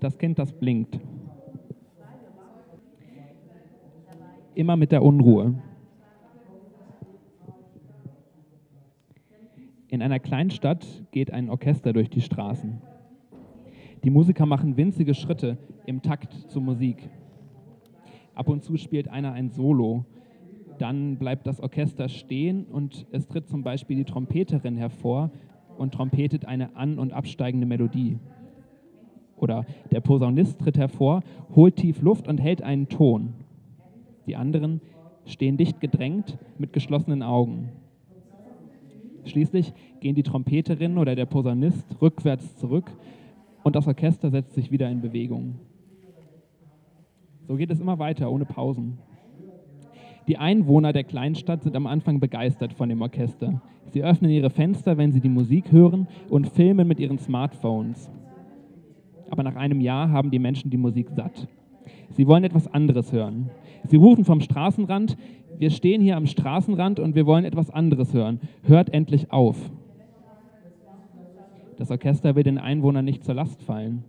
Das Kind, das blinkt. Immer mit der Unruhe. In einer Kleinstadt geht ein Orchester durch die Straßen. Die Musiker machen winzige Schritte im Takt zur Musik. Ab und zu spielt einer ein Solo. Dann bleibt das Orchester stehen und es tritt zum Beispiel die Trompeterin hervor und trompetet eine an- und absteigende Melodie. Oder der Posaunist tritt hervor, holt tief Luft und hält einen Ton. Die anderen stehen dicht gedrängt mit geschlossenen Augen. Schließlich gehen die Trompeterin oder der Posaunist rückwärts zurück und das Orchester setzt sich wieder in Bewegung. So geht es immer weiter, ohne Pausen. Die Einwohner der Kleinstadt sind am Anfang begeistert von dem Orchester. Sie öffnen ihre Fenster, wenn sie die Musik hören und filmen mit ihren Smartphones. Aber nach einem Jahr haben die Menschen die Musik satt. Sie wollen etwas anderes hören. Sie rufen vom Straßenrand, wir stehen hier am Straßenrand und wir wollen etwas anderes hören. Hört endlich auf. Das Orchester will den Einwohnern nicht zur Last fallen.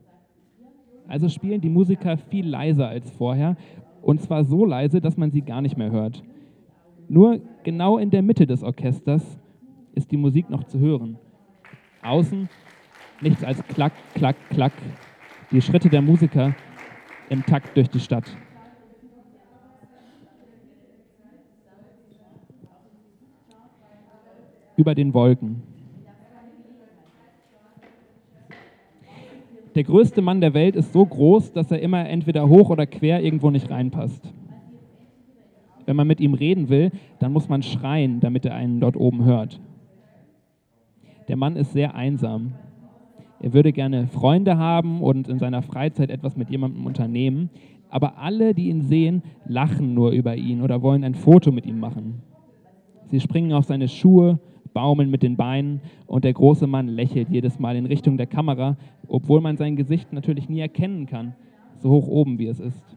Also spielen die Musiker viel leiser als vorher und zwar so leise, dass man sie gar nicht mehr hört. Nur genau in der Mitte des Orchesters ist die Musik noch zu hören. Außen nichts als Klack, Klack, Klack. Die Schritte der Musiker im Takt durch die Stadt. Über den Wolken. Der größte Mann der Welt ist so groß, dass er immer entweder hoch oder quer irgendwo nicht reinpasst. Wenn man mit ihm reden will, dann muss man schreien, damit er einen dort oben hört. Der Mann ist sehr einsam. Er würde gerne Freunde haben und in seiner Freizeit etwas mit jemandem unternehmen, aber alle, die ihn sehen, lachen nur über ihn oder wollen ein Foto mit ihm machen. Sie springen auf seine Schuhe baumeln mit den Beinen und der große Mann lächelt jedes Mal in Richtung der Kamera, obwohl man sein Gesicht natürlich nie erkennen kann, so hoch oben wie es ist.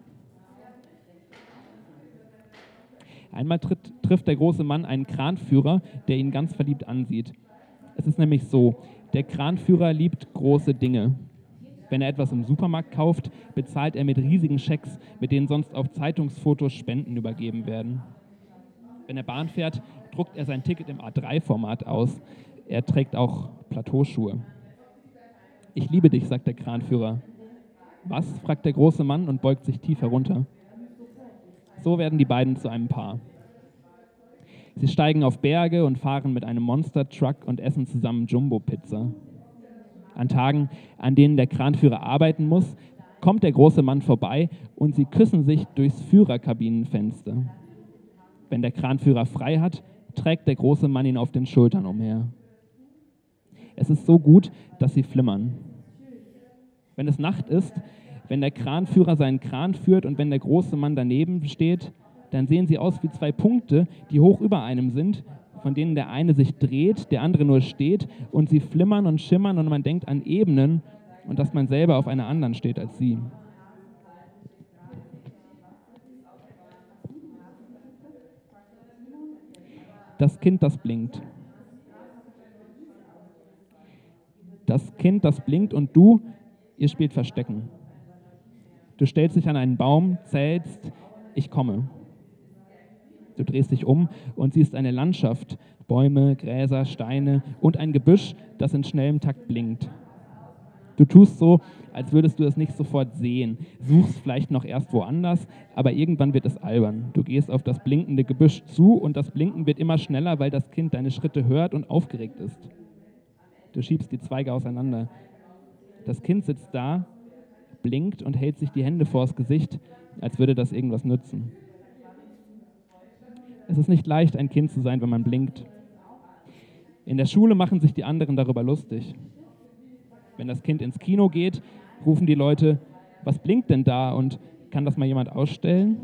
Einmal tritt, trifft der große Mann einen Kranführer, der ihn ganz verliebt ansieht. Es ist nämlich so, der Kranführer liebt große Dinge. Wenn er etwas im Supermarkt kauft, bezahlt er mit riesigen Schecks, mit denen sonst auf Zeitungsfotos Spenden übergeben werden. Wenn er Bahn fährt, druckt er sein Ticket im A3-Format aus. Er trägt auch Plateauschuhe. Ich liebe dich, sagt der Kranführer. Was? fragt der große Mann und beugt sich tief herunter. So werden die beiden zu einem Paar. Sie steigen auf Berge und fahren mit einem Monster-Truck und essen zusammen Jumbo-Pizza. An Tagen, an denen der Kranführer arbeiten muss, kommt der große Mann vorbei und sie küssen sich durchs Führerkabinenfenster. Wenn der Kranführer frei hat, trägt der große Mann ihn auf den Schultern umher. Es ist so gut, dass sie flimmern. Wenn es Nacht ist, wenn der Kranführer seinen Kran führt und wenn der große Mann daneben steht, dann sehen sie aus wie zwei Punkte, die hoch über einem sind, von denen der eine sich dreht, der andere nur steht und sie flimmern und schimmern und man denkt an Ebenen und dass man selber auf einer anderen steht als sie. das Kind, das blinkt. Das Kind, das blinkt und du, ihr spielt Verstecken. Du stellst dich an einen Baum, zählst, ich komme. Du drehst dich um und siehst eine Landschaft, Bäume, Gräser, Steine und ein Gebüsch, das in schnellem Takt blinkt. Du tust so, als würdest du es nicht sofort sehen, suchst vielleicht noch erst woanders, aber irgendwann wird es albern. Du gehst auf das blinkende Gebüsch zu und das Blinken wird immer schneller, weil das Kind deine Schritte hört und aufgeregt ist. Du schiebst die Zweige auseinander. Das Kind sitzt da, blinkt und hält sich die Hände vors Gesicht, als würde das irgendwas nützen. Es ist nicht leicht, ein Kind zu sein, wenn man blinkt. In der Schule machen sich die anderen darüber lustig. Wenn das Kind ins Kino geht, rufen die Leute, was blinkt denn da und kann das mal jemand ausstellen?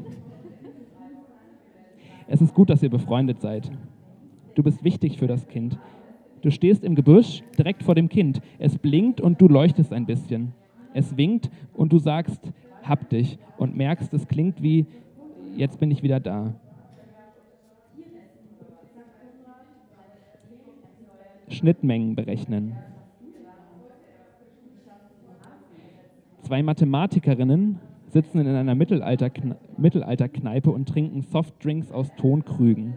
Es ist gut, dass ihr befreundet seid. Du bist wichtig für das Kind. Du stehst im Gebüsch direkt vor dem Kind. Es blinkt und du leuchtest ein bisschen. Es winkt und du sagst, hab dich und merkst, es klingt wie, jetzt bin ich wieder da. Schnittmengen berechnen. Zwei Mathematikerinnen sitzen in einer Mittelalterkne Mittelalterkneipe und trinken Softdrinks aus Tonkrügen.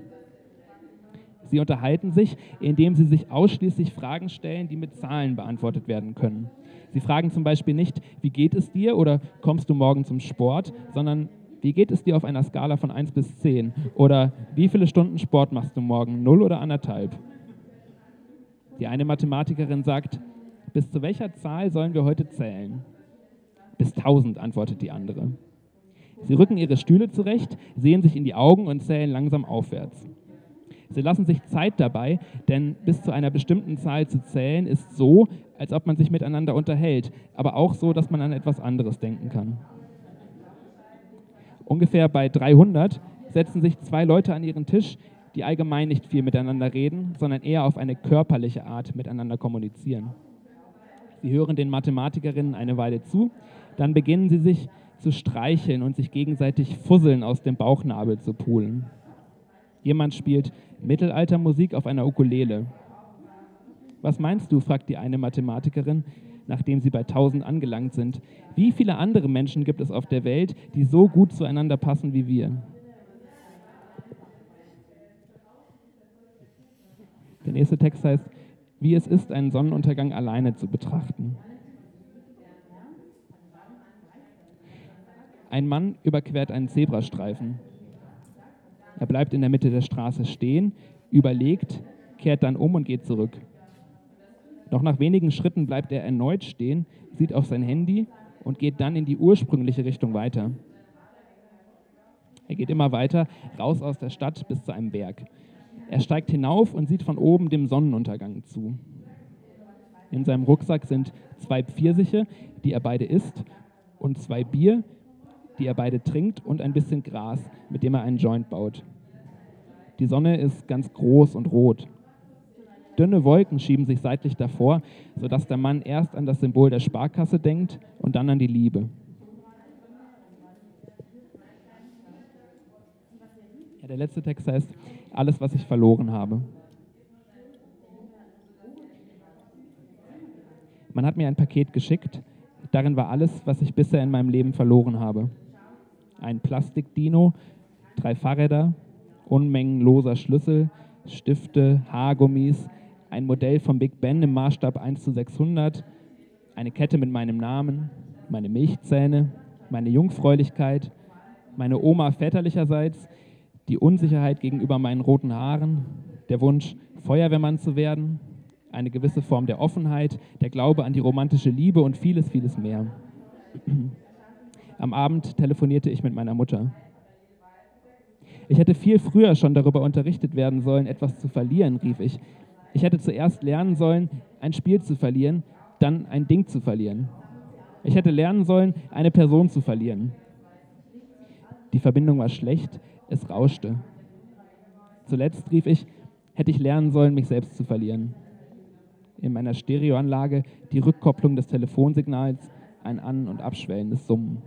Sie unterhalten sich, indem sie sich ausschließlich Fragen stellen, die mit Zahlen beantwortet werden können. Sie fragen zum Beispiel nicht, wie geht es dir oder kommst du morgen zum Sport, sondern wie geht es dir auf einer Skala von 1 bis 10 oder wie viele Stunden Sport machst du morgen, 0 oder anderthalb? Die eine Mathematikerin sagt, bis zu welcher Zahl sollen wir heute zählen? Bis 1000, antwortet die andere. Sie rücken ihre Stühle zurecht, sehen sich in die Augen und zählen langsam aufwärts. Sie lassen sich Zeit dabei, denn bis zu einer bestimmten Zahl zu zählen ist so, als ob man sich miteinander unterhält, aber auch so, dass man an etwas anderes denken kann. Ungefähr bei 300 setzen sich zwei Leute an ihren Tisch, die allgemein nicht viel miteinander reden, sondern eher auf eine körperliche Art miteinander kommunizieren. Sie hören den Mathematikerinnen eine Weile zu, dann beginnen sie sich zu streicheln und sich gegenseitig Fusseln aus dem Bauchnabel zu pulen. Jemand spielt Mittelaltermusik auf einer Ukulele. Was meinst du, fragt die eine Mathematikerin, nachdem sie bei 1000 angelangt sind. Wie viele andere Menschen gibt es auf der Welt, die so gut zueinander passen wie wir? Der nächste Text heißt, wie es ist, einen Sonnenuntergang alleine zu betrachten. Ein Mann überquert einen Zebrastreifen. Er bleibt in der Mitte der Straße stehen, überlegt, kehrt dann um und geht zurück. Noch nach wenigen Schritten bleibt er erneut stehen, sieht auf sein Handy und geht dann in die ursprüngliche Richtung weiter. Er geht immer weiter, raus aus der Stadt bis zu einem Berg. Er steigt hinauf und sieht von oben dem Sonnenuntergang zu. In seinem Rucksack sind zwei Pfirsiche, die er beide isst, und zwei Bier, die er beide trinkt, und ein bisschen Gras, mit dem er einen Joint baut. Die Sonne ist ganz groß und rot. Dünne Wolken schieben sich seitlich davor, sodass der Mann erst an das Symbol der Sparkasse denkt und dann an die Liebe. Ja, der letzte Text heißt, alles, was ich verloren habe. Man hat mir ein Paket geschickt, darin war alles, was ich bisher in meinem Leben verloren habe. Ein Plastikdino, drei Fahrräder, Unmengen loser Schlüssel, Stifte, Haargummis, ein Modell vom Big Ben im Maßstab 1 zu 600, eine Kette mit meinem Namen, meine Milchzähne, meine Jungfräulichkeit, meine Oma väterlicherseits, die Unsicherheit gegenüber meinen roten Haaren, der Wunsch, Feuerwehrmann zu werden, eine gewisse Form der Offenheit, der Glaube an die romantische Liebe und vieles, vieles mehr. Am Abend telefonierte ich mit meiner Mutter. Ich hätte viel früher schon darüber unterrichtet werden sollen, etwas zu verlieren, rief ich. Ich hätte zuerst lernen sollen, ein Spiel zu verlieren, dann ein Ding zu verlieren. Ich hätte lernen sollen, eine Person zu verlieren. Die Verbindung war schlecht, es rauschte. Zuletzt rief ich, hätte ich lernen sollen, mich selbst zu verlieren. In meiner Stereoanlage die Rückkopplung des Telefonsignals, ein An- und Abschwellen des Summen.